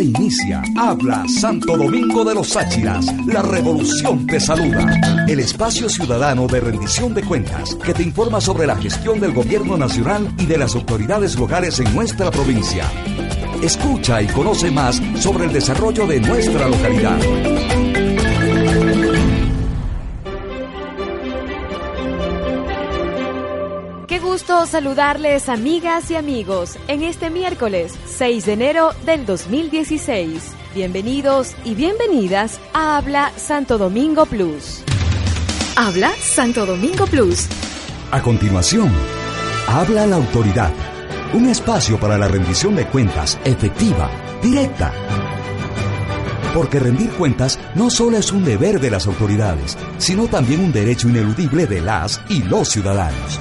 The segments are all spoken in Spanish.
Inicia Habla Santo Domingo de los Áchiras. La revolución te saluda. El espacio ciudadano de rendición de cuentas que te informa sobre la gestión del gobierno nacional y de las autoridades locales en nuestra provincia. Escucha y conoce más sobre el desarrollo de nuestra localidad. Gusto saludarles amigas y amigos en este miércoles 6 de enero del 2016. Bienvenidos y bienvenidas a Habla Santo Domingo Plus. Habla Santo Domingo Plus. A continuación, habla la autoridad. Un espacio para la rendición de cuentas efectiva, directa. Porque rendir cuentas no solo es un deber de las autoridades, sino también un derecho ineludible de las y los ciudadanos.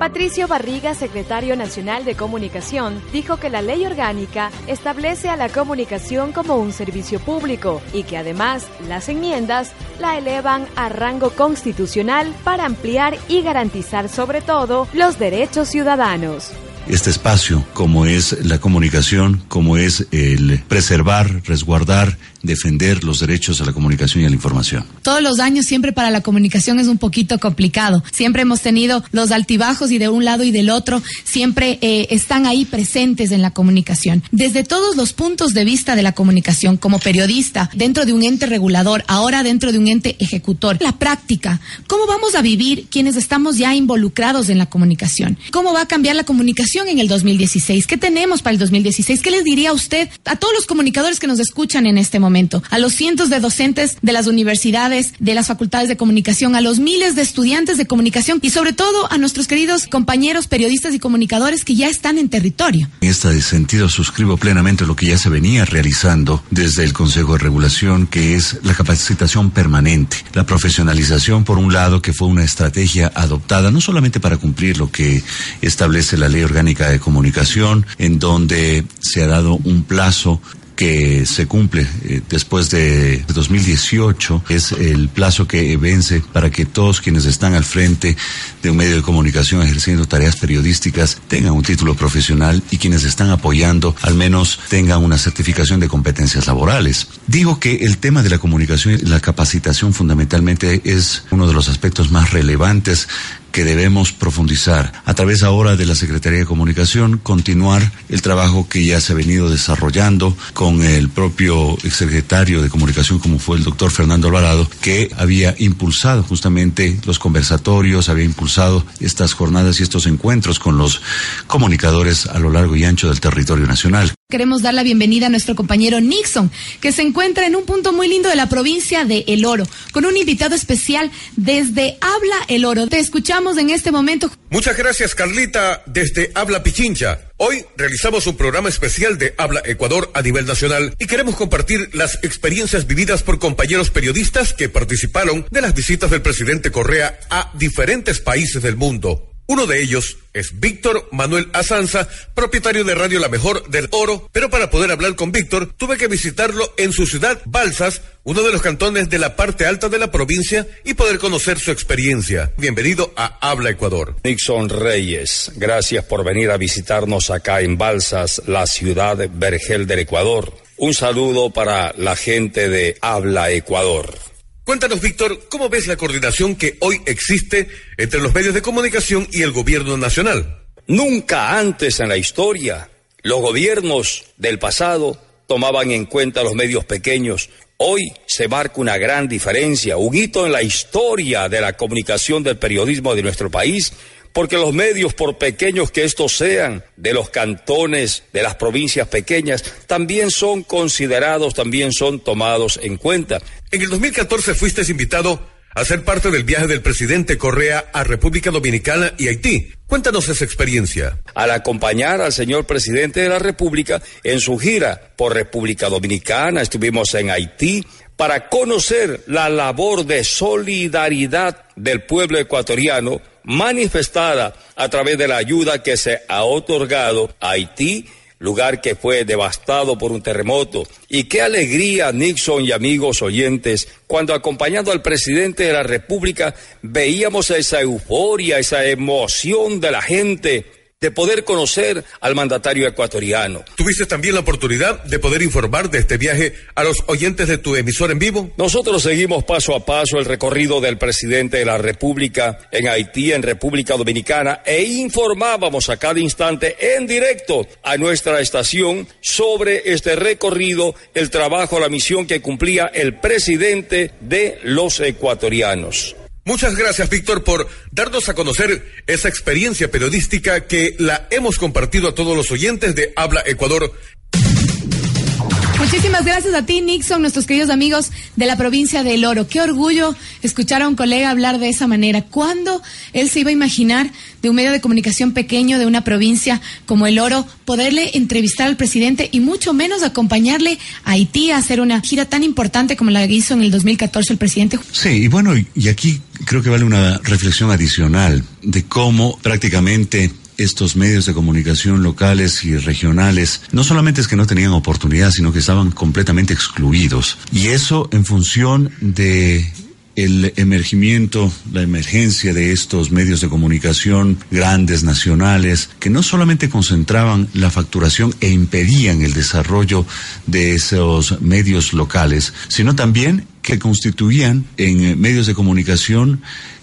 Patricio Barriga, secretario nacional de Comunicación, dijo que la ley orgánica establece a la comunicación como un servicio público y que además las enmiendas la elevan a rango constitucional para ampliar y garantizar sobre todo los derechos ciudadanos. Este espacio, como es la comunicación, como es el preservar, resguardar, defender los derechos a la comunicación y a la información. Todos los años siempre para la comunicación es un poquito complicado. Siempre hemos tenido los altibajos y de un lado y del otro siempre eh, están ahí presentes en la comunicación. Desde todos los puntos de vista de la comunicación, como periodista, dentro de un ente regulador, ahora dentro de un ente ejecutor, la práctica, ¿cómo vamos a vivir quienes estamos ya involucrados en la comunicación? ¿Cómo va a cambiar la comunicación? en el 2016? ¿Qué tenemos para el 2016? ¿Qué les diría usted a todos los comunicadores que nos escuchan en este momento? A los cientos de docentes de las universidades, de las facultades de comunicación, a los miles de estudiantes de comunicación y sobre todo a nuestros queridos compañeros periodistas y comunicadores que ya están en territorio. En este sentido suscribo plenamente lo que ya se venía realizando desde el Consejo de Regulación, que es la capacitación permanente, la profesionalización por un lado, que fue una estrategia adoptada no solamente para cumplir lo que establece la ley orgánica, de comunicación, en donde se ha dado un plazo que se cumple eh, después de 2018 es el plazo que vence para que todos quienes están al frente de un medio de comunicación ejerciendo tareas periodísticas tengan un título profesional y quienes están apoyando al menos tengan una certificación de competencias laborales. Digo que el tema de la comunicación y la capacitación fundamentalmente es uno de los aspectos más relevantes que debemos profundizar. A través ahora de la Secretaría de Comunicación, continuar el trabajo que ya se ha venido desarrollando con el propio exsecretario de Comunicación, como fue el doctor Fernando Alvarado, que había impulsado justamente los conversatorios, había impulsado estas jornadas y estos encuentros con los comunicadores a lo largo y ancho del territorio nacional. Queremos dar la bienvenida a nuestro compañero Nixon, que se encuentra en un punto muy lindo de la provincia de El Oro, con un invitado especial desde Habla El Oro. Te escuchamos en este momento. Muchas gracias, Carlita, desde Habla Pichincha. Hoy realizamos un programa especial de Habla Ecuador a nivel nacional y queremos compartir las experiencias vividas por compañeros periodistas que participaron de las visitas del presidente Correa a diferentes países del mundo. Uno de ellos es Víctor Manuel Azanza, propietario de Radio La Mejor del Oro, pero para poder hablar con Víctor tuve que visitarlo en su ciudad, Balsas, uno de los cantones de la parte alta de la provincia, y poder conocer su experiencia. Bienvenido a Habla Ecuador. Nixon Reyes, gracias por venir a visitarnos acá en Balsas, la ciudad vergel del Ecuador. Un saludo para la gente de Habla Ecuador. Cuéntanos, Víctor, ¿cómo ves la coordinación que hoy existe entre los medios de comunicación y el gobierno nacional? Nunca antes en la historia los gobiernos del pasado tomaban en cuenta los medios pequeños. Hoy se marca una gran diferencia, un hito en la historia de la comunicación del periodismo de nuestro país porque los medios, por pequeños que estos sean, de los cantones, de las provincias pequeñas, también son considerados, también son tomados en cuenta. En el 2014 fuiste invitado a ser parte del viaje del presidente Correa a República Dominicana y Haití. Cuéntanos esa experiencia. Al acompañar al señor presidente de la República en su gira por República Dominicana, estuvimos en Haití, para conocer la labor de solidaridad del pueblo ecuatoriano manifestada a través de la ayuda que se ha otorgado a Haití lugar que fue devastado por un terremoto. Y qué alegría, Nixon y amigos oyentes, cuando acompañando al presidente de la República veíamos esa euforia, esa emoción de la gente de poder conocer al mandatario ecuatoriano. ¿Tuviste también la oportunidad de poder informar de este viaje a los oyentes de tu emisor en vivo? Nosotros seguimos paso a paso el recorrido del presidente de la República en Haití, en República Dominicana, e informábamos a cada instante en directo a nuestra estación sobre este recorrido, el trabajo, la misión que cumplía el presidente de los ecuatorianos. Muchas gracias, Víctor, por darnos a conocer esa experiencia periodística que la hemos compartido a todos los oyentes de Habla Ecuador Muchísimas gracias a ti, Nixon, nuestros queridos amigos de la provincia de El Oro. Qué orgullo escuchar a un colega hablar de esa manera. ¿Cuándo él se iba a imaginar de un medio de comunicación pequeño de una provincia como El Oro poderle entrevistar al presidente y mucho menos acompañarle a Haití a hacer una gira tan importante como la que hizo en el 2014 el presidente? Sí, y bueno, y aquí creo que vale una reflexión adicional de cómo prácticamente estos medios de comunicación locales y regionales no solamente es que no tenían oportunidad, sino que estaban completamente excluidos. Y eso en función de el emergimiento, la emergencia de estos medios de comunicación grandes, nacionales, que no solamente concentraban la facturación e impedían el desarrollo de esos medios locales, sino también que constituían en medios de comunicación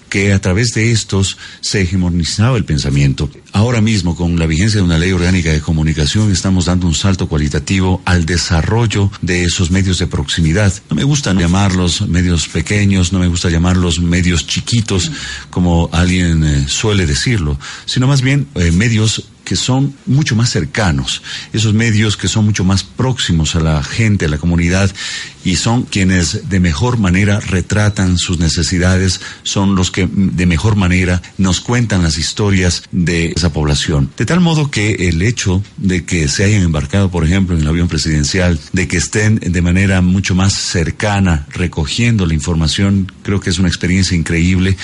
que a través de estos se hegemonizaba el pensamiento. Ahora mismo, con la vigencia de una ley orgánica de comunicación, estamos dando un salto cualitativo al desarrollo de esos medios de proximidad. No me gusta llamarlos medios pequeños, no me gusta llamarlos medios chiquitos, como alguien eh, suele decirlo, sino más bien eh, medios que son mucho más cercanos, esos medios que son mucho más próximos a la gente, a la comunidad, y son quienes de mejor manera retratan sus necesidades, son los que de mejor manera nos cuentan las historias de esa población. De tal modo que el hecho de que se hayan embarcado, por ejemplo, en el avión presidencial, de que estén de manera mucho más cercana recogiendo la información, creo que es una experiencia increíble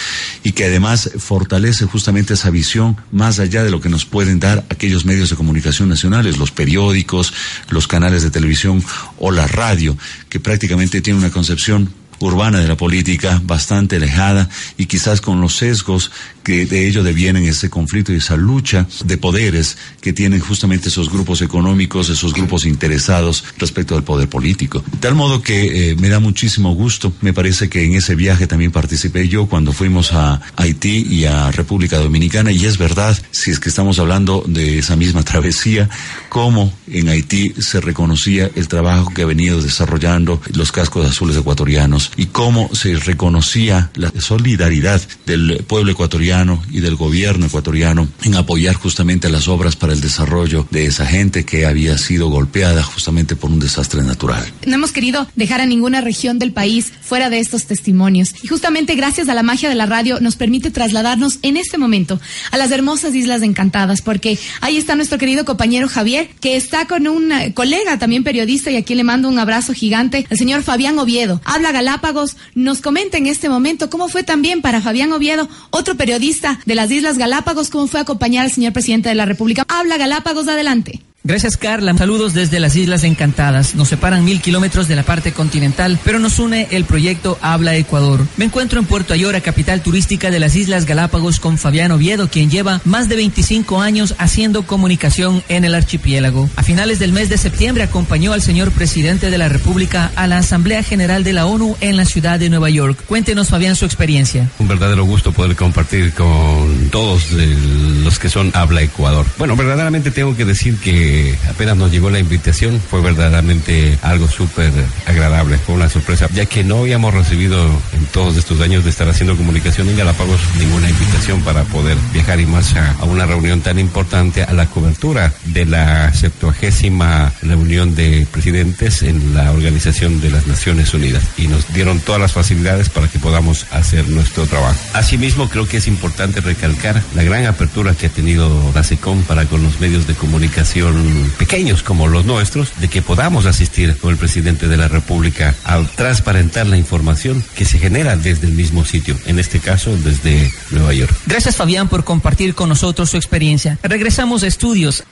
y que además fortalece justamente esa visión más allá de lo que nos pueden dar aquellos medios de comunicación nacionales, los periódicos, los canales de televisión o la radio, que prácticamente tienen una concepción urbana de la política, bastante alejada y quizás con los sesgos que de ello devienen ese conflicto y esa lucha de poderes que tienen justamente esos grupos económicos, esos grupos interesados respecto al poder político. Tal modo que eh, me da muchísimo gusto, me parece que en ese viaje también participé yo cuando fuimos a Haití y a República Dominicana y es verdad, si es que estamos hablando de esa misma travesía, cómo en Haití se reconocía el trabajo que ha venido desarrollando los cascos azules ecuatorianos y cómo se reconocía la solidaridad del pueblo ecuatoriano y del gobierno ecuatoriano en apoyar justamente las obras para el desarrollo de esa gente que había sido golpeada justamente por un desastre natural. No hemos querido dejar a ninguna región del país fuera de estos testimonios y justamente gracias a la magia de la radio nos permite trasladarnos en este momento a las hermosas Islas Encantadas porque ahí está nuestro querido compañero Javier que está con un eh, colega también periodista y aquí le mando un abrazo gigante, el señor Fabián Oviedo. Habla Galap nos comenta en este momento cómo fue también para Fabián Oviedo, otro periodista de las Islas Galápagos, cómo fue acompañar al señor presidente de la República. Habla Galápagos, adelante. Gracias, Carla. Saludos desde las Islas Encantadas. Nos separan mil kilómetros de la parte continental, pero nos une el proyecto Habla Ecuador. Me encuentro en Puerto Ayora, capital turística de las Islas Galápagos, con Fabián Oviedo, quien lleva más de 25 años haciendo comunicación en el archipiélago. A finales del mes de septiembre acompañó al señor presidente de la República a la Asamblea General de la ONU en la ciudad de Nueva York. Cuéntenos, Fabián, su experiencia. Un verdadero gusto poder compartir con todos los que son Habla Ecuador. Bueno, verdaderamente tengo que decir que apenas nos llegó la invitación fue verdaderamente algo súper agradable, fue una sorpresa, ya que no habíamos recibido en todos estos años de estar haciendo comunicación en Galápagos ninguna invitación para poder viajar y más a, una reunión tan importante, a la cobertura de la septuagésima reunión de presidentes en la Organización de las Naciones Unidas y nos dieron todas las facilidades para que podamos hacer nuestro trabajo. Asimismo, creo que es importante recalcar la gran apertura que ha tenido la SECOM para con los medios de comunicación pequeños como los nuestros, de que podamos asistir con el presidente de la República a transparentar la información que se genera desde el mismo sitio, en este caso desde Nueva York. Gracias Fabián por compartir con nosotros su experiencia. Regresamos a estudios.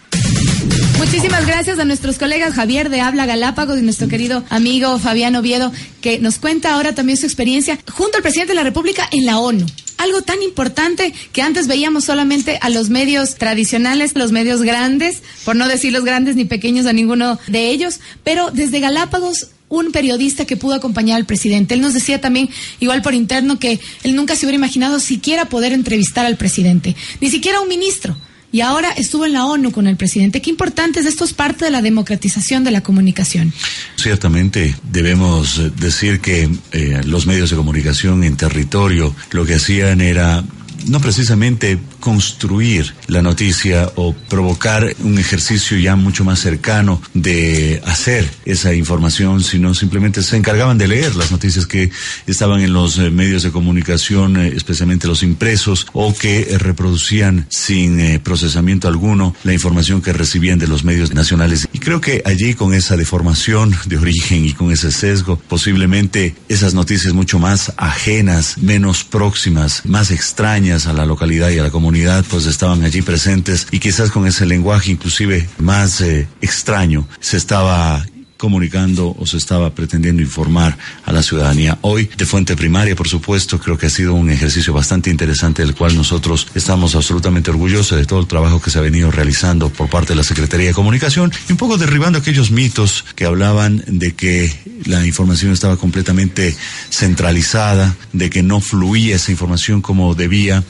Muchísimas gracias a nuestros colegas Javier de Habla Galápagos y nuestro querido amigo Fabián Oviedo, que nos cuenta ahora también su experiencia junto al presidente de la República en la ONU algo tan importante que antes veíamos solamente a los medios tradicionales, los medios grandes, por no decir los grandes ni pequeños a ninguno de ellos, pero desde Galápagos un periodista que pudo acompañar al presidente. Él nos decía también, igual por interno, que él nunca se hubiera imaginado siquiera poder entrevistar al presidente, ni siquiera un ministro y ahora estuvo en la ONU con el presidente. Qué importante es esto es parte de la democratización de la comunicación. Ciertamente debemos decir que eh, los medios de comunicación en territorio lo que hacían era no precisamente construir la noticia o provocar un ejercicio ya mucho más cercano de hacer esa información, sino simplemente se encargaban de leer las noticias que estaban en los eh, medios de comunicación, eh, especialmente los impresos, o que eh, reproducían sin procesamiento alguno la información que recibían de los medios nacionales. Y creo que allí con esa deformación de origen y con ese sesgo, posiblemente esas noticias mucho más ajenas, menos próximas, más extrañas a la localidad y a la comunidad, pues estaban allí presentes y quizás con ese lenguaje inclusive más eh, extraño se estaba comunicando o se estaba pretendiendo informar a la ciudadanía. Hoy, de fuente primaria, por supuesto, creo que ha sido un ejercicio bastante interesante del cual nosotros estamos absolutamente orgullosos de todo el trabajo que se ha venido realizando por parte de la Secretaría de Comunicación y un poco derribando aquellos mitos que hablaban de que la información estaba completamente centralizada, de que no fluía esa información como debía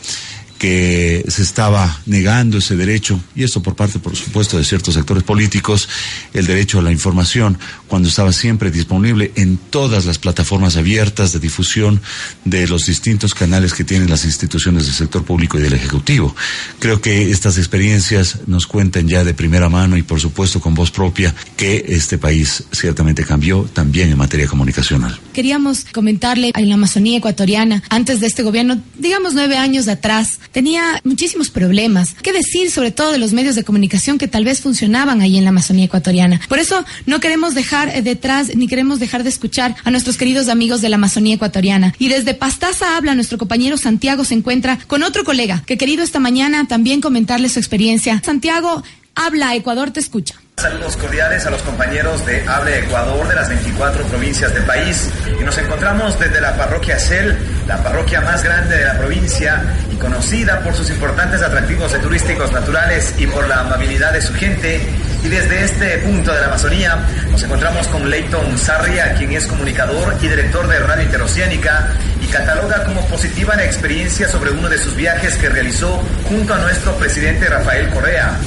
que se estaba negando ese derecho, y esto por parte, por supuesto, de ciertos sectores políticos, el derecho a la información, cuando estaba siempre disponible en todas las plataformas abiertas de difusión de los distintos canales que tienen las instituciones del sector público y del Ejecutivo. Creo que estas experiencias nos cuentan ya de primera mano y, por supuesto, con voz propia, que este país ciertamente cambió también en materia comunicacional. Queríamos comentarle en la Amazonía ecuatoriana, antes de este gobierno, digamos nueve años atrás, tenía muchísimos problemas. ¿Qué decir sobre todo de los medios de comunicación que tal vez funcionaban ahí en la Amazonía ecuatoriana? Por eso no queremos dejar eh, detrás ni queremos dejar de escuchar a nuestros queridos amigos de la Amazonía ecuatoriana. Y desde Pastaza habla nuestro compañero Santiago se encuentra con otro colega que querido esta mañana también comentarle su experiencia. Santiago, habla, Ecuador te escucha. Saludos cordiales a los compañeros de Hable Ecuador de las 24 provincias del país. Y nos encontramos desde la parroquia Cel, la parroquia más grande de la provincia y conocida por sus importantes atractivos turísticos naturales y por la amabilidad de su gente. Y desde este punto de la Amazonía nos encontramos con Leighton Sarria, quien es comunicador y director de Radio Interoceánica y cataloga como positiva la experiencia sobre uno de sus viajes que realizó junto a nuestro presidente Rafael Correa.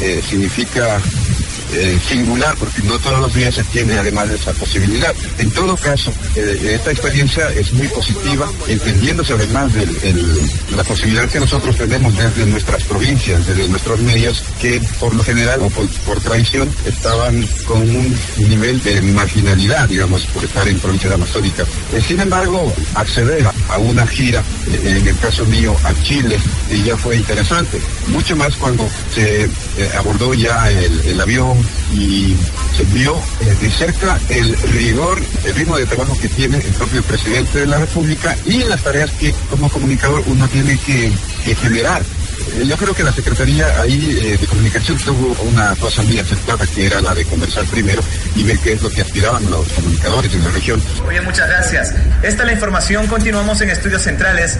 Eh, significa eh, singular, porque no todos los días se tiene además esa posibilidad. En todo caso, eh, esta experiencia es muy positiva, entendiéndose además de la posibilidad que nosotros tenemos desde nuestras provincias, desde nuestros medios, que por lo general o por, tradición estaban con un nivel de marginalidad, digamos, por estar en provincia de amazónica. sin embargo, acceder a una gira, en el caso mío, a Chile, ya fue interesante. Mucho más cuando se abordó ya el avión y se vio eh, de cerca el rigor, el ritmo de trabajo que tiene el propio presidente de la República y las tareas que como comunicador uno tiene que, generar. Eh, yo creo que la Secretaría ahí eh, de Comunicación tuvo una cosa muy aceptada que era la de conversar primero y ver qué es lo que aspiraban los comunicadores en la región. Bien, muchas gracias. Esta es la información. Continuamos en Estudios Centrales.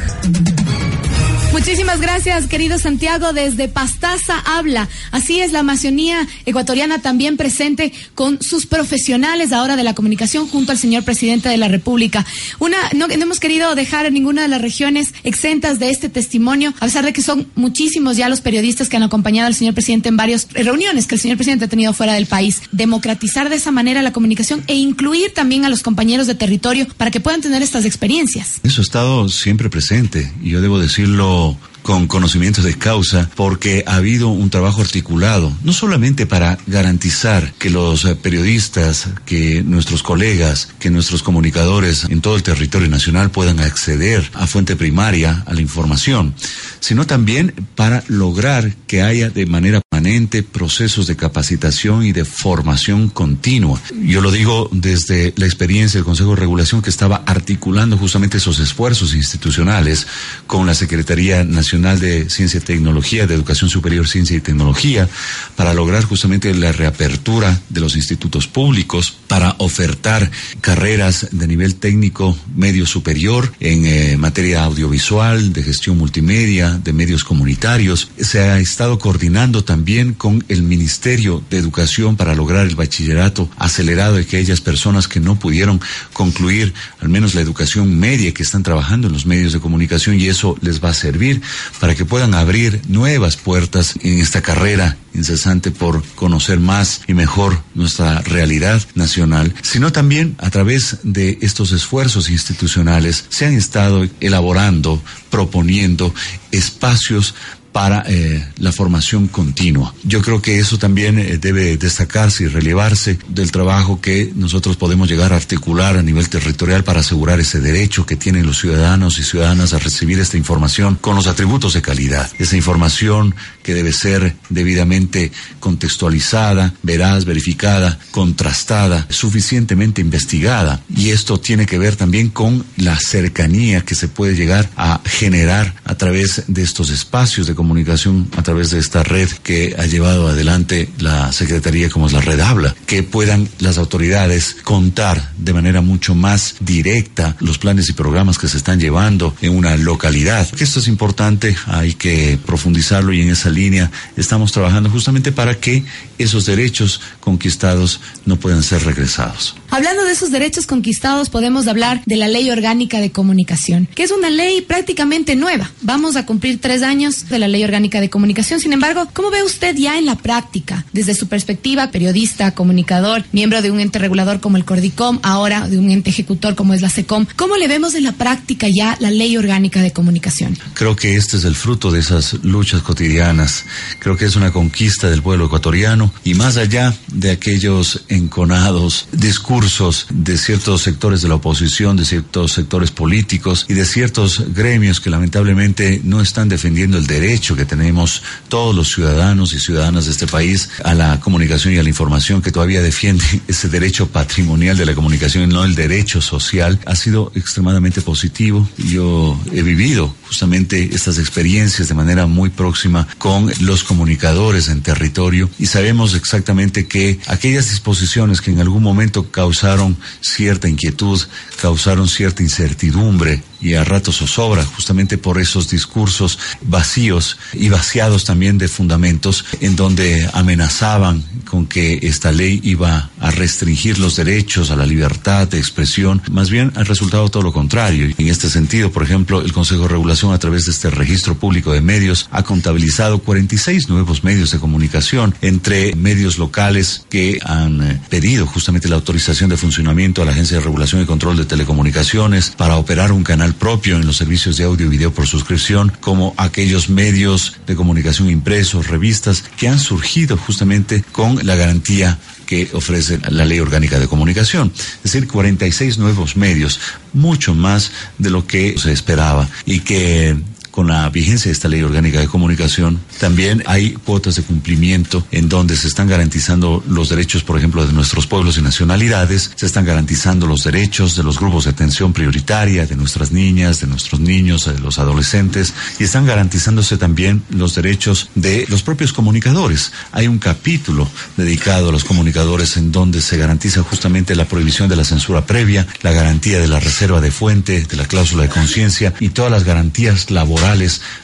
Muchísimas gracias, querido Santiago. Desde Pastaza habla. Así es, la Amazonía ecuatoriana también presente con sus profesionales ahora de la comunicación junto al señor presidente de la República. Una, no, hemos querido dejar ninguna de las regiones exentas de este testimonio, a pesar de que son muchísimos ya los periodistas que han acompañado al señor presidente en varias reuniones que el señor presidente ha tenido fuera del país. Democratizar de esa manera la comunicación e incluir también a los compañeros de territorio para que puedan tener estas experiencias. Eso ha estado siempre presente yo debo decirlo Oh. Con conocimientos de causa porque ha habido un trabajo articulado, no solamente para garantizar que los periodistas, que nuestros colegas, que nuestros comunicadores en todo el territorio nacional puedan acceder a fuente primaria, a la información, sino también para lograr que haya de manera permanente, procesos de capacitación y de formación continua. Yo lo digo desde la experiencia del Consejo de Regulación que estaba articulando justamente esos esfuerzos institucionales con la Secretaría De Ciencia y Tecnología, de Educación Superior, Ciencia y Tecnología, para lograr justamente la reapertura de los institutos públicos, para ofertar carreras de nivel técnico medio superior en eh, materia audiovisual, de gestión multimedia, de medios comunitarios. Se ha estado coordinando también con el Ministerio de Educación para lograr el bachillerato acelerado de aquellas personas que no pudieron concluir al menos la educación media, que están trabajando en los medios de comunicación y eso les va a servir para que puedan abrir nuevas puertas en esta carrera incesante por conocer más y mejor nuestra realidad nacional, sino también a través de estos esfuerzos institucionales se han estado elaborando, proponiendo espacios para eh, la formación continua. Yo creo que eso también eh, debe destacarse y relevarse del trabajo que nosotros podemos llegar a articular a nivel territorial para asegurar ese derecho que tienen los ciudadanos y ciudadanas a recibir esta información con los atributos de calidad. Esa información que debe ser debidamente contextualizada, veraz, verificada, contrastada, suficientemente investigada. Y esto tiene que ver también con la cercanía que se puede llegar a generar a través de estos espacios de comunicación comunicación a través de esta red que ha llevado adelante la Secretaría como es la red Habla, que puedan las autoridades contar de manera mucho más directa los planes y programas que se están llevando en una localidad. Esto es importante, hay que profundizarlo y en esa línea estamos trabajando justamente para que esos derechos conquistados no puedan ser regresados. Hablando de esos derechos conquistados, podemos hablar de la Ley Orgánica de Comunicación, que es una ley prácticamente nueva. Vamos a cumplir tres años de la Ley Orgánica de Comunicación. Sin embargo, ¿cómo ve usted ya en la práctica, desde su perspectiva, periodista, comunicador, miembro de un ente regulador como el Cordicom, ahora de un ente ejecutor como es la SECOM? ¿Cómo le vemos en la práctica ya la Ley Orgánica de Comunicación? Creo que este es el fruto de esas luchas cotidianas. Creo que es una conquista del pueblo ecuatoriano y más allá de aquellos enconados discursos de ciertos sectores de la oposición, de ciertos sectores políticos y de ciertos gremios que lamentablemente no están defendiendo el derecho que tenemos todos los ciudadanos y ciudadanas de este país a la comunicación y a la información, que todavía defiende ese derecho patrimonial de la comunicación y no el derecho social, ha sido extremadamente positivo. Yo he vivido justamente estas experiencias de manera muy próxima con los comunicadores en territorio y sabemos exactamente que aquellas disposiciones que en algún momento causaron cierta inquietud, causaron cierta incertidumbre y a ratos zozobra, justamente por esos discursos vacíos y vaciados también de fundamentos, en donde amenazaban con que esta ley iba a restringir los derechos a la libertad de expresión, más bien ha resultado todo lo contrario. En este sentido, por ejemplo, el Consejo de Regulación a través de este registro público de medios ha contabilizado 46 nuevos medios de comunicación entre medios locales que han eh, pedido justamente la autorización de funcionamiento a la Agencia de Regulación y Control de Telecomunicaciones para operar un canal propio en los servicios de audio y video por suscripción, como aquellos medios de comunicación impresos, revistas, que han surgido justamente con la garantía que ofrece la Ley Orgánica de Comunicación. Es decir, 46 nuevos medios, mucho más de lo que se esperaba y que con la vigencia de esta ley orgánica de comunicación, también hay cuotas de cumplimiento en donde se están garantizando los derechos, por ejemplo, de nuestros pueblos y nacionalidades, se están garantizando los derechos de los grupos de atención prioritaria, de nuestras niñas, de nuestros niños, de los adolescentes, y están garantizándose también los derechos de los propios comunicadores. Hay un capítulo dedicado a los comunicadores en donde se garantiza justamente la prohibición de la censura previa, la garantía de la reserva de fuente, de la cláusula de conciencia y todas las garantías laborales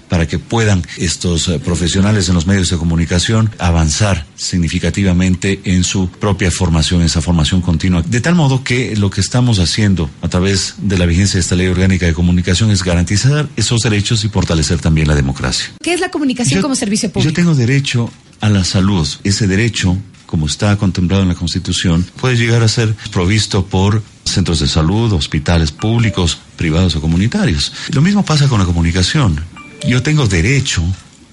para que puedan estos eh, profesionales en los medios de comunicación avanzar significativamente en su propia formación, esa formación continua. De tal modo que lo que estamos haciendo a través de la vigencia de esta ley orgánica de comunicación es garantizar esos derechos y forproteger también la democracia. ¿Qué es la comunicación como servicio público? Yo tengo derecho a la salud. Ese derecho como está contemplado en la Constitución, puede llegar a ser provisto por centros de salud, hospitales públicos, privados o comunitarios. Lo mismo pasa con la comunicación. Yo tengo derecho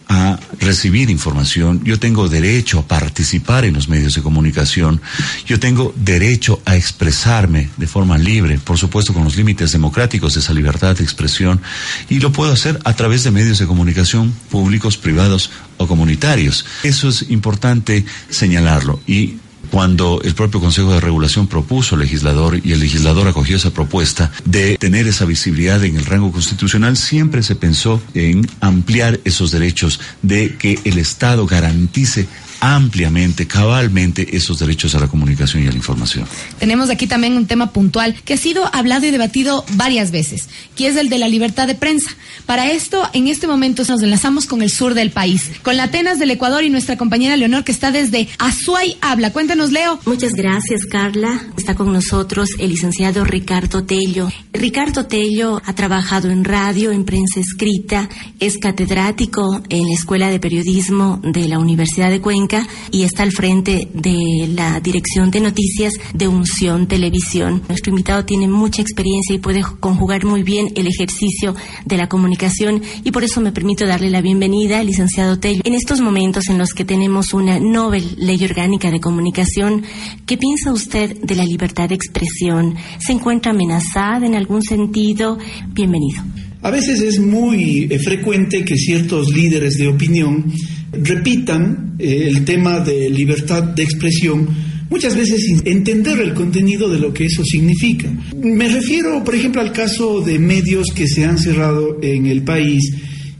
a recibir información, yo tengo derecho a participar en los medios de comunicación, yo tengo derecho a expresarme de forma libre, por supuesto con los límites democráticos de esa libertad de expresión, y lo puedo hacer a través de medios de comunicación públicos, privados o comunitarios. Eso es importante señalarlo y cuando el propio Consejo de Regulación propuso al legislador y el legislador acogió esa propuesta de tener esa visibilidad en el rango constitucional, siempre se pensó en ampliar esos derechos de que el Estado garantice ampliamente, cabalmente esos derechos a la comunicación y a la información. Tenemos aquí también un tema puntual que ha sido hablado y debatido varias veces, que es el de la libertad de prensa. Para esto, en este momento nos enlazamos con el sur del país, con la Atenas del Ecuador y nuestra compañera Leonor que está desde Azuay Habla. Cuéntanos, Leo. Muchas gracias, Carla. Está con nosotros el licenciado Ricardo Tello. Ricardo Tello ha trabajado en radio, en prensa escrita, es catedrático en la Escuela de Periodismo de la Universidad de Cuenca y está al frente de la Dirección de Noticias de Unción Televisión. Nuestro invitado tiene mucha experiencia y puede conjugar muy bien el ejercicio de la comunicación y por eso me permito darle la bienvenida al licenciado Tello. En estos momentos en los que tenemos una Nobel Ley Orgánica de Comunicación, ¿qué piensa usted de la libertad de expresión? ¿Se encuentra amenazada en algún sentido? Bienvenido. A veces es muy eh, frecuente que ciertos líderes de opinión repitan eh, el tema de libertad de expresión, muchas veces sin entender el contenido de lo que eso significa. Me refiero, por ejemplo, al caso de medios que se han cerrado en el país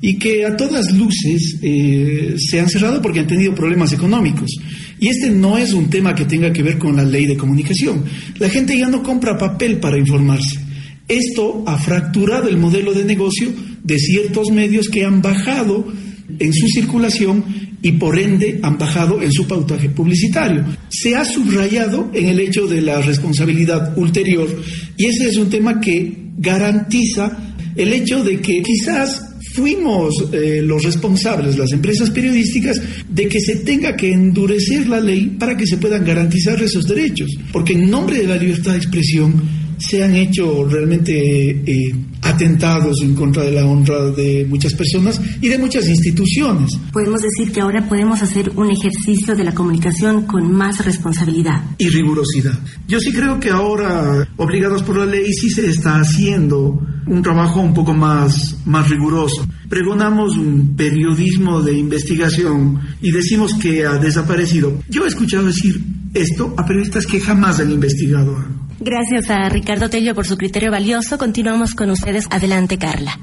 y que a todas luces eh, se han cerrado porque han tenido problemas económicos. Y este no es un tema que tenga que ver con la ley de comunicación. La gente ya no compra papel para informarse. Esto ha fracturado el modelo de negocio de ciertos medios que han bajado en su circulación y por ende han bajado en su pautaje publicitario. Se ha subrayado en el hecho de la responsabilidad ulterior y ese es un tema que garantiza el hecho de que quizás fuimos eh, los responsables, las empresas periodísticas, de que se tenga que endurecer la ley para que se puedan garantizar esos derechos. Porque en nombre de la libertad de expresión, se han hecho realmente eh, atentados en contra de la honra de muchas personas y de muchas instituciones. Podemos decir que ahora podemos hacer un ejercicio de la comunicación con más responsabilidad. Y rigurosidad. Yo sí creo que ahora, obligados por la ley, sí se está haciendo un trabajo un poco más, más riguroso. Pregonamos un periodismo de investigación y decimos que ha desaparecido. Yo he escuchado decir esto a periodistas que jamás han investigado algo. Gracias a Ricardo Tello por su criterio valioso. Continuamos con ustedes. Adelante, Carla.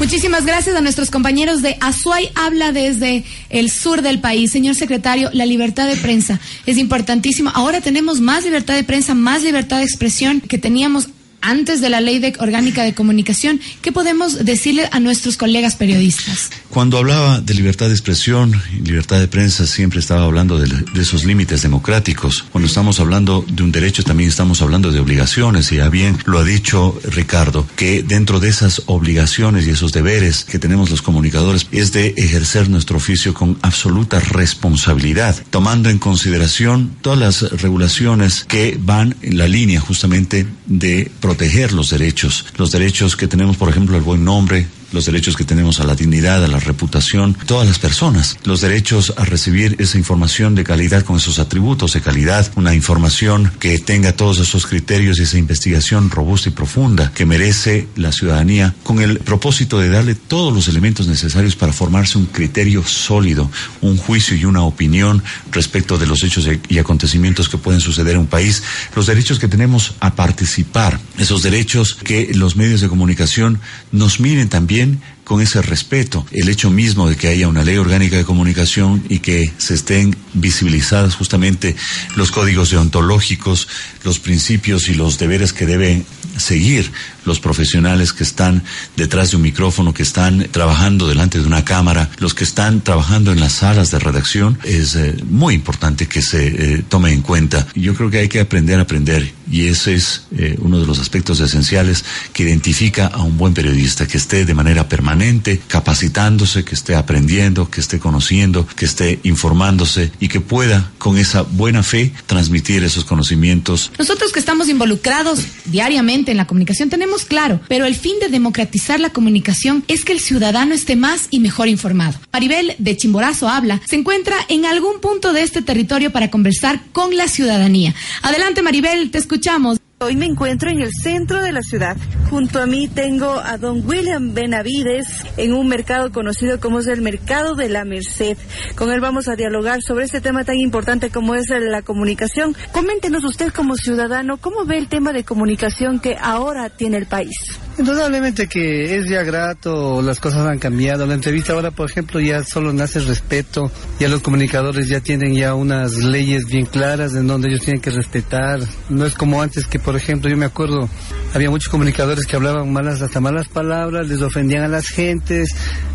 Muchísimas gracias a nuestros compañeros de Azuay Habla desde el sur del país. Señor secretario, la libertad de prensa es importantísima. Ahora tenemos más libertad de prensa, más libertad de expresión que teníamos antes de la ley orgánica de comunicación, ¿qué podemos decirle a nuestros colegas periodistas? Cuando hablaba de libertad de expresión y libertad de prensa, siempre estaba hablando de, de, esos límites democráticos. Cuando estamos hablando de un derecho, también estamos hablando de obligaciones. Y ya bien lo ha dicho Ricardo, que dentro de esas obligaciones y esos deberes que tenemos los comunicadores es de ejercer nuestro oficio con absoluta responsabilidad, tomando en consideración todas las regulaciones que van en la línea justamente de proteger los derechos, los derechos que tenemos, por ejemplo, el buen nombre, los derechos que tenemos a la dignidad, a la reputación, todas las personas, los derechos a recibir esa información de calidad con esos atributos de calidad, una información que tenga todos esos criterios y esa investigación robusta y profunda que merece la ciudadanía con el propósito de darle todos los elementos necesarios para formarse un criterio sólido, un juicio y una opinión respecto de los hechos y acontecimientos que pueden suceder en un país, los derechos que tenemos a participar, esos derechos que los medios de comunicación nos miren también In. Con ese respeto. El hecho mismo de que haya una ley orgánica de comunicación y que se estén visibilizadas justamente los códigos deontológicos, los principios y los deberes que deben seguir los profesionales que están detrás de un micrófono, que están trabajando delante de una cámara, los que están trabajando en las salas de redacción, es eh, muy importante que se eh, tome en cuenta. Yo creo que hay que aprender a aprender y ese es eh, uno de los aspectos esenciales que identifica a un buen periodista, que esté de manera permanente capacitándose, que esté aprendiendo, que esté conociendo, que esté informándose y que pueda con esa buena fe transmitir esos conocimientos. Nosotros que estamos involucrados diariamente en la comunicación tenemos claro, pero el fin de democratizar la comunicación es que el ciudadano esté más y mejor informado. Maribel de Chimborazo habla, se encuentra en algún punto de este territorio para conversar con la ciudadanía. Adelante Maribel, te escuchamos. Hoy me encuentro en el centro de la ciudad. Junto a mí tengo a don William Benavides en un mercado conocido como es el Mercado de la Merced. Con él vamos a dialogar sobre este tema tan importante como es la comunicación. Coméntenos usted como ciudadano, ¿cómo ve el tema de comunicación que ahora tiene el país? Indudablemente que es ya grato, las cosas han cambiado. La entrevista ahora, por ejemplo, ya solo nace respeto, ya los comunicadores ya tienen ya unas leyes bien claras en donde ellos tienen que respetar. No es como antes que, por ejemplo, yo me acuerdo, había muchos comunicadores que hablaban malas, hasta malas palabras, les ofendían a las gentes,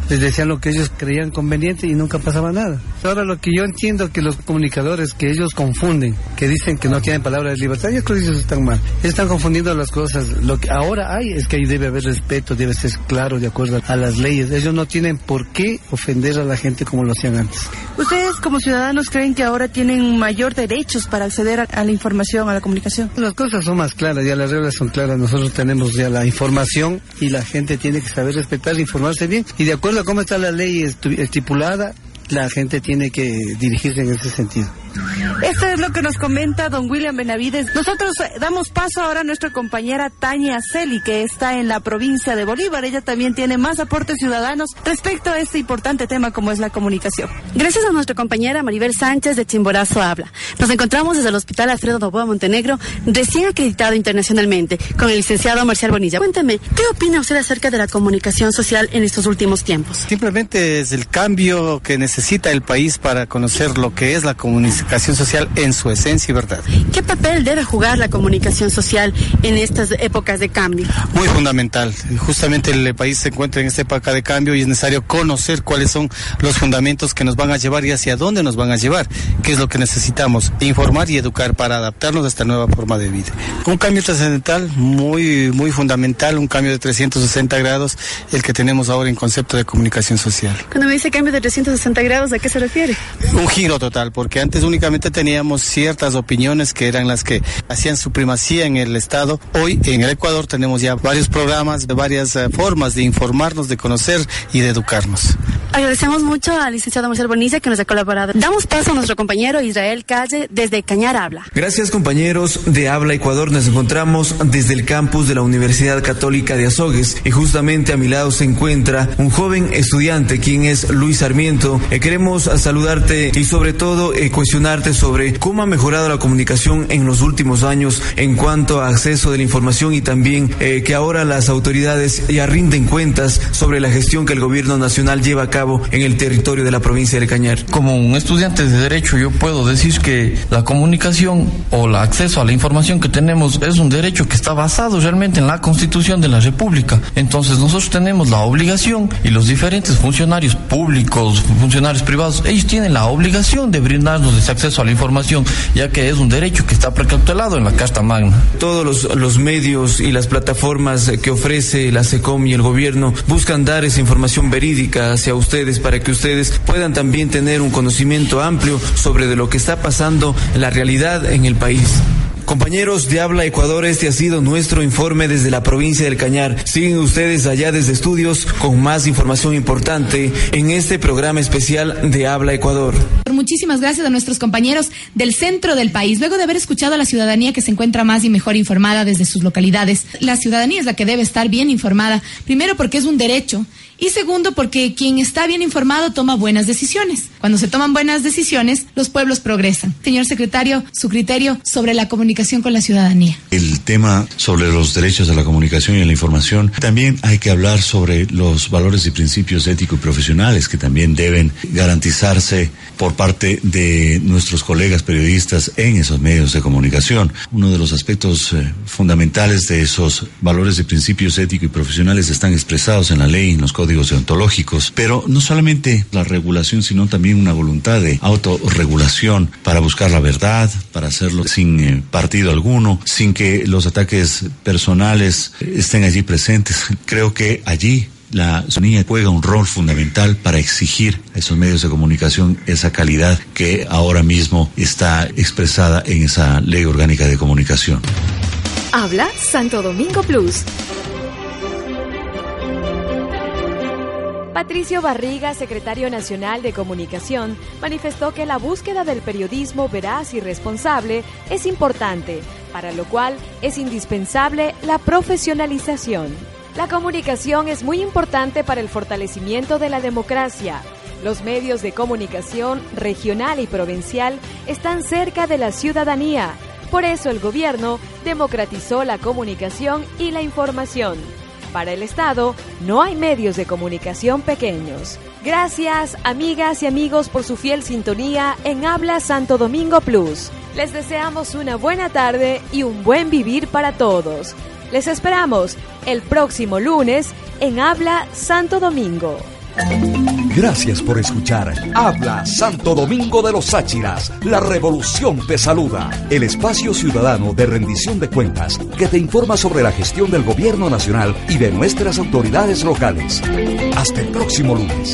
les decían lo que ellos creían conveniente y nunca pasaba nada. Ahora lo que yo entiendo que los comunicadores que ellos confunden, que dicen que no tienen palabra de libertad, yo creo que ellos están mal. Ellos están confundiendo las cosas. Lo que ahora hay es que hay debe haber respeto, debe ser claro de acuerdo a las leyes. Ellos no tienen por qué ofender a la gente como lo hacían antes. ¿Ustedes como ciudadanos creen que ahora tienen mayor derechos para acceder a, la información, a la comunicación? Las cosas son más claras, ya las reglas son claras. Nosotros tenemos ya la información y la gente tiene que saber respetar, informarse bien y de acuerdo a cómo está la ley estipulada, la gente tiene que dirigirse en ese sentido. Esto es lo que nos comenta don William Benavides. Nosotros eh, damos paso ahora a nuestra compañera Tania Celi, que está en la provincia de Bolívar. Ella también tiene más aportes ciudadanos respecto a este importante tema como es la comunicación. Gracias a nuestra compañera Maribel Sánchez de Chimborazo Habla. Nos encontramos desde el Hospital Alfredo Novoa Montenegro, recién acreditado internacionalmente, con el licenciado Marcial Bonilla. Cuénteme, ¿qué opina usted acerca de la comunicación social en estos últimos tiempos? Simplemente es el cambio que necesita el país para conocer lo que es la comunicación comunicación social en su esencia y verdad. ¿Qué papel debe jugar la comunicación social en estas épocas de cambio? Muy fundamental. Justamente el país se encuentra en esta época de cambio y es necesario conocer cuáles son los fundamentos que nos van a llevar y hacia dónde nos van a llevar, qué es lo que necesitamos, informar y educar para adaptarnos a esta nueva forma de vida. Un cambio trascendental muy, muy fundamental, un cambio de 360 grados, el que tenemos ahora en concepto de comunicación social. Cuando me dice cambio de 360 grados, ¿a qué se refiere? Un giro total, porque antes un únicamente teníamos ciertas opiniones que eran las que hacían su primacía en el Estado. Hoy en el Ecuador tenemos ya varios programas, varias eh, formas de informarnos, de conocer y de educarnos. Agradecemos mucho al licenciado Marcelo Bonicia que nos ha colaborado. Damos paso a nuestro compañero Israel Calle desde Cañar Habla. Gracias compañeros de Habla Ecuador. Nos encontramos desde el campus de la Universidad Católica de Azogues y justamente a mi lado se encuentra un joven estudiante quien es Luis Sarmiento. Eh, queremos saludarte y sobre todo eh, cuestionar sobre cómo ha mejorado la comunicación en los últimos años en cuanto a acceso de la información y también eh, que ahora las autoridades ya rinden cuentas sobre la gestión que el gobierno nacional lleva a cabo en el territorio de la provincia de Cañar. Como un estudiante de derecho yo puedo decir que la comunicación o el acceso a la información que tenemos es un derecho que está basado realmente en la constitución de la República. Entonces nosotros tenemos la obligación y los diferentes funcionarios públicos, funcionarios privados, ellos tienen la obligación de brindarnos ese acceso a la información, ya que es un derecho que está precautelado en la Carta Magna. Todos los, los medios y las plataformas que ofrece la SECOM y el gobierno buscan dar esa información verídica hacia ustedes para que ustedes puedan también tener un conocimiento amplio sobre de lo que está pasando en la realidad en el país. Compañeros de Habla Ecuador, este ha sido nuestro informe desde la provincia del Cañar. Siguen ustedes allá desde estudios con más información importante en este programa especial de Habla Ecuador. Muchísimas gracias a nuestros compañeros del centro del país. Luego de haber escuchado a la ciudadanía que se encuentra más y mejor informada desde sus localidades, la ciudadanía es la que debe estar bien informada, primero porque es un derecho y segundo, porque quien está bien informado toma buenas decisiones. Cuando se toman buenas decisiones, los pueblos progresan. Señor secretario, su criterio sobre la comunicación con la ciudadanía. El tema sobre los derechos de la comunicación y la información, también hay que hablar sobre los valores y principios éticos y profesionales que también deben garantizarse por parte de nuestros colegas periodistas en esos medios de comunicación. Uno de los aspectos eh, fundamentales de esos valores y principios éticos y profesionales están expresados en la ley, en los códigos códigos deontológicos, pero no solamente la regulación, sino también una voluntad de autorregulación para buscar la verdad, para hacerlo sin eh, partido alguno, sin que los ataques personales estén allí presentes. Creo que allí la ciudadanía juega un rol fundamental para exigir a esos medios de comunicación esa calidad que ahora mismo está expresada en esa ley orgánica de comunicación. Habla Santo Domingo Plus. Patricio Barriga, secretario nacional de Comunicación, manifestó que la búsqueda del periodismo veraz y responsable es importante, para lo cual es indispensable la profesionalización. La comunicación es muy importante para el fortalecimiento de la democracia. Los medios de comunicación regional y provincial están cerca de la ciudadanía. Por eso el gobierno democratizó la comunicación y la información. Para el Estado no hay medios de comunicación pequeños. Gracias, amigas y amigos, por su fiel sintonía en Habla Santo Domingo Plus. Les deseamos una buena tarde y un buen vivir para todos. Les esperamos el próximo lunes en Habla Santo Domingo. Gracias por escuchar Habla Santo Domingo de los Sáchiras. La revolución te saluda. El espacio ciudadano de rendición de cuentas que te informa sobre la gestión del gobierno nacional y de nuestras autoridades locales. Hasta el próximo lunes.